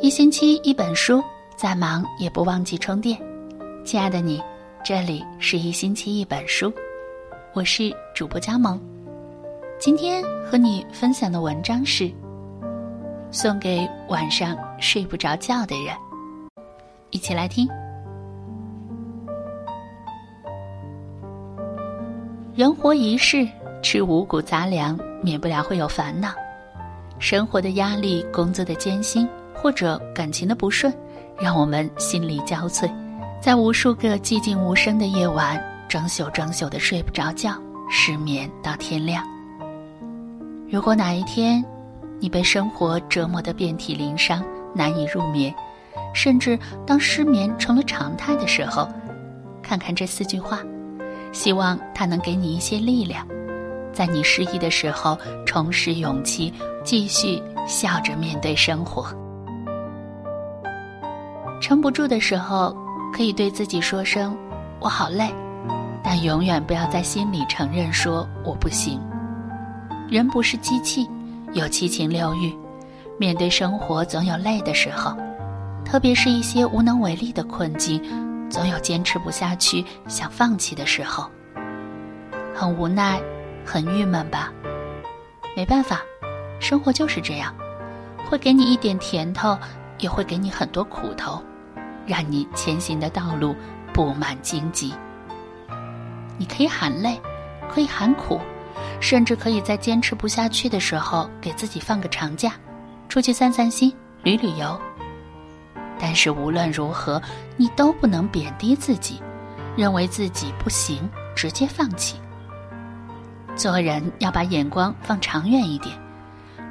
一星期一本书，再忙也不忘记充电。亲爱的你，这里是一星期一本书，我是主播佳萌。今天和你分享的文章是送给晚上睡不着觉的人，一起来听。人活一世，吃五谷杂粮，免不了会有烦恼，生活的压力，工作的艰辛。或者感情的不顺，让我们心力交瘁，在无数个寂静无声的夜晚，整宿整宿的睡不着觉，失眠到天亮。如果哪一天，你被生活折磨得遍体鳞伤，难以入眠，甚至当失眠成了常态的时候，看看这四句话，希望它能给你一些力量，在你失意的时候重拾勇气，继续笑着面对生活。撑不住的时候，可以对自己说声“我好累”，但永远不要在心里承认说“我不行”。人不是机器，有七情六欲，面对生活总有累的时候，特别是一些无能为力的困境，总有坚持不下去、想放弃的时候。很无奈，很郁闷吧？没办法，生活就是这样，会给你一点甜头，也会给你很多苦头。让你前行的道路布满荆棘。你可以喊累，可以喊苦，甚至可以在坚持不下去的时候给自己放个长假，出去散散心、旅旅游。但是无论如何，你都不能贬低自己，认为自己不行，直接放弃。做人要把眼光放长远一点，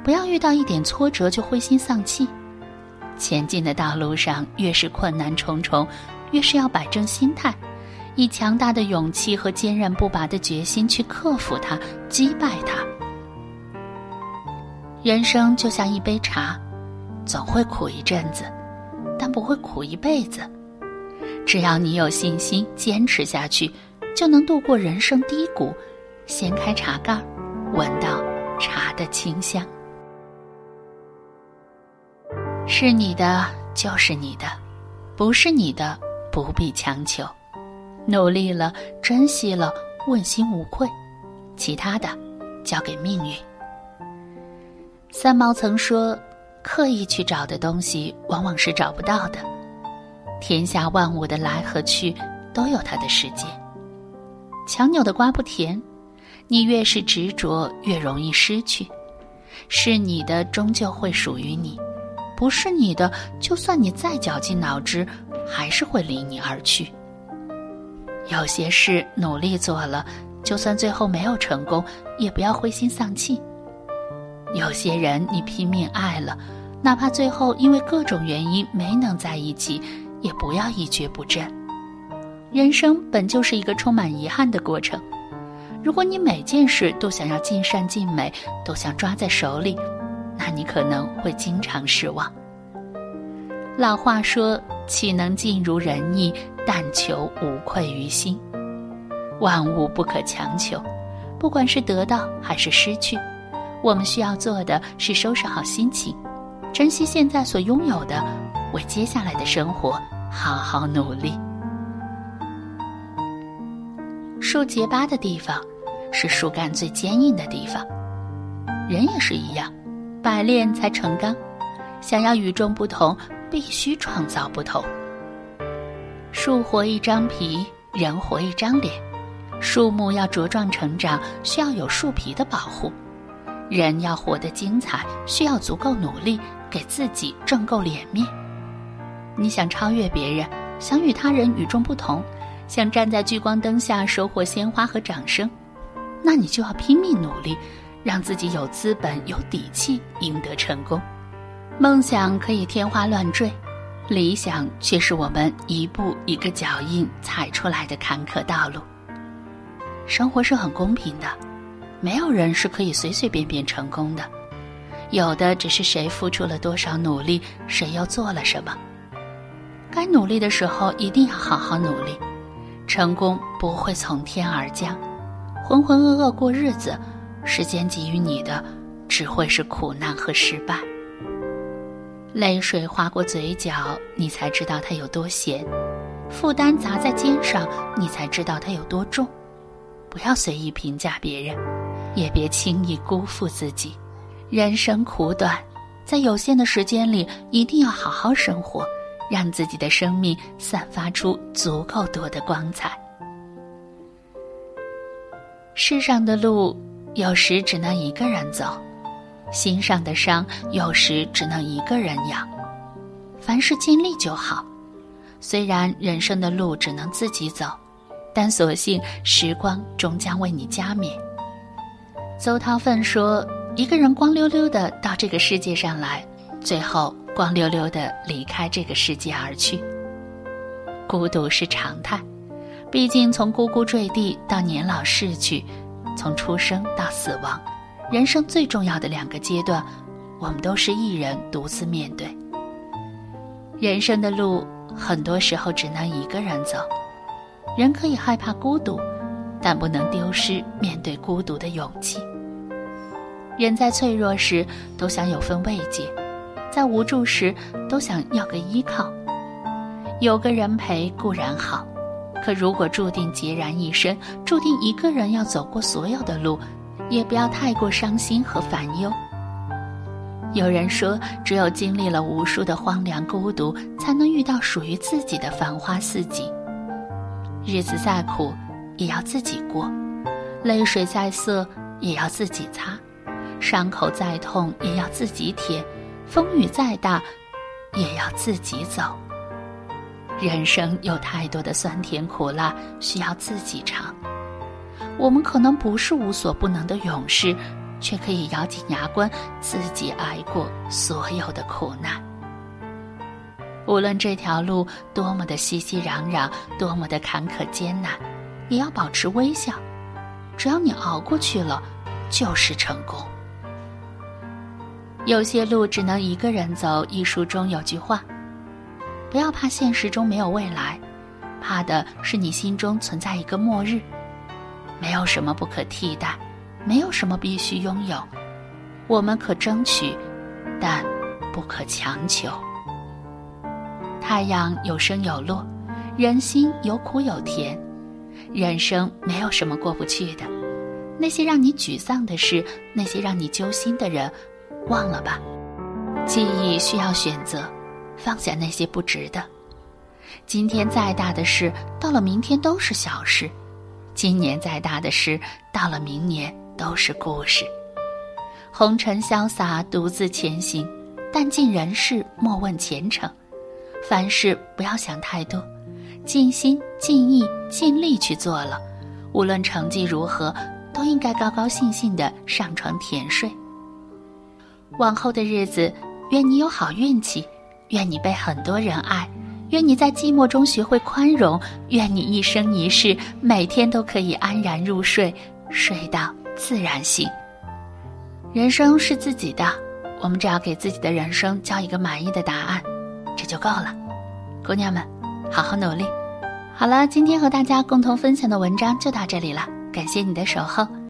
不要遇到一点挫折就灰心丧气。前进的道路上，越是困难重重，越是要摆正心态，以强大的勇气和坚韧不拔的决心去克服它、击败它。人生就像一杯茶，总会苦一阵子，但不会苦一辈子。只要你有信心，坚持下去，就能度过人生低谷。掀开茶盖，闻到茶的清香。是你的就是你的，不是你的不必强求。努力了，珍惜了，问心无愧，其他的交给命运。三毛曾说：“刻意去找的东西，往往是找不到的。天下万物的来和去，都有它的时间。强扭的瓜不甜，你越是执着，越容易失去。是你的，终究会属于你。”不是你的，就算你再绞尽脑汁，还是会离你而去。有些事努力做了，就算最后没有成功，也不要灰心丧气。有些人你拼命爱了，哪怕最后因为各种原因没能在一起，也不要一蹶不振。人生本就是一个充满遗憾的过程，如果你每件事都想要尽善尽美，都想抓在手里。那你可能会经常失望。老话说：“岂能尽如人意，但求无愧于心。”万物不可强求，不管是得到还是失去，我们需要做的是收拾好心情，珍惜现在所拥有的，为接下来的生活好好努力。树结疤的地方，是树干最坚硬的地方。人也是一样。百炼才成钢，想要与众不同，必须创造不同。树活一张皮，人活一张脸。树木要茁壮成长，需要有树皮的保护；人要活得精彩，需要足够努力，给自己挣够脸面。你想超越别人，想与他人与众不同，想站在聚光灯下收获鲜花和掌声，那你就要拼命努力。让自己有资本、有底气赢得成功。梦想可以天花乱坠，理想却是我们一步一个脚印踩出来的坎坷道路。生活是很公平的，没有人是可以随随便便成功的，有的只是谁付出了多少努力，谁又做了什么。该努力的时候一定要好好努力，成功不会从天而降。浑浑噩噩过日子。时间给予你的，只会是苦难和失败。泪水划过嘴角，你才知道它有多咸；负担砸在肩上，你才知道它有多重。不要随意评价别人，也别轻易辜负自己。人生苦短，在有限的时间里，一定要好好生活，让自己的生命散发出足够多的光彩。世上的路，有时只能一个人走。心上的伤，有时只能一个人养。凡事尽力就好。虽然人生的路只能自己走，但所幸时光终将为你加冕。邹韬奋说：“一个人光溜溜的到这个世界上来，最后光溜溜的离开这个世界而去。孤独是常态，毕竟从呱呱坠地到年老逝去，从出生到死亡。”人生最重要的两个阶段，我们都是一人独自面对。人生的路，很多时候只能一个人走。人可以害怕孤独，但不能丢失面对孤独的勇气。人在脆弱时都想有份慰藉，在无助时都想要个依靠。有个人陪固然好，可如果注定孑然一身，注定一个人要走过所有的路。也不要太过伤心和烦忧。有人说，只有经历了无数的荒凉孤独，才能遇到属于自己的繁花似锦。日子再苦，也要自己过；泪水再涩，也要自己擦；伤口再痛，也要自己舔；风雨再大，也要自己走。人生有太多的酸甜苦辣，需要自己尝。我们可能不是无所不能的勇士，却可以咬紧牙关，自己挨过所有的苦难。无论这条路多么的熙熙攘攘，多么的坎坷艰难，也要保持微笑。只要你熬过去了，就是成功。有些路只能一个人走。一书中有句话：不要怕现实中没有未来，怕的是你心中存在一个末日。没有什么不可替代，没有什么必须拥有，我们可争取，但不可强求。太阳有升有落，人心有苦有甜，人生没有什么过不去的。那些让你沮丧的事，那些让你揪心的人，忘了吧。记忆需要选择，放下那些不值得。今天再大的事，到了明天都是小事。今年再大的事，到了明年都是故事。红尘潇洒，独自前行，但尽人事，莫问前程。凡事不要想太多，尽心尽意尽力去做了，无论成绩如何，都应该高高兴兴的上床甜睡。往后的日子，愿你有好运气，愿你被很多人爱。愿你在寂寞中学会宽容，愿你一生一世每天都可以安然入睡，睡到自然醒。人生是自己的，我们只要给自己的人生交一个满意的答案，这就够了。姑娘们，好好努力。好了，今天和大家共同分享的文章就到这里了，感谢你的守候。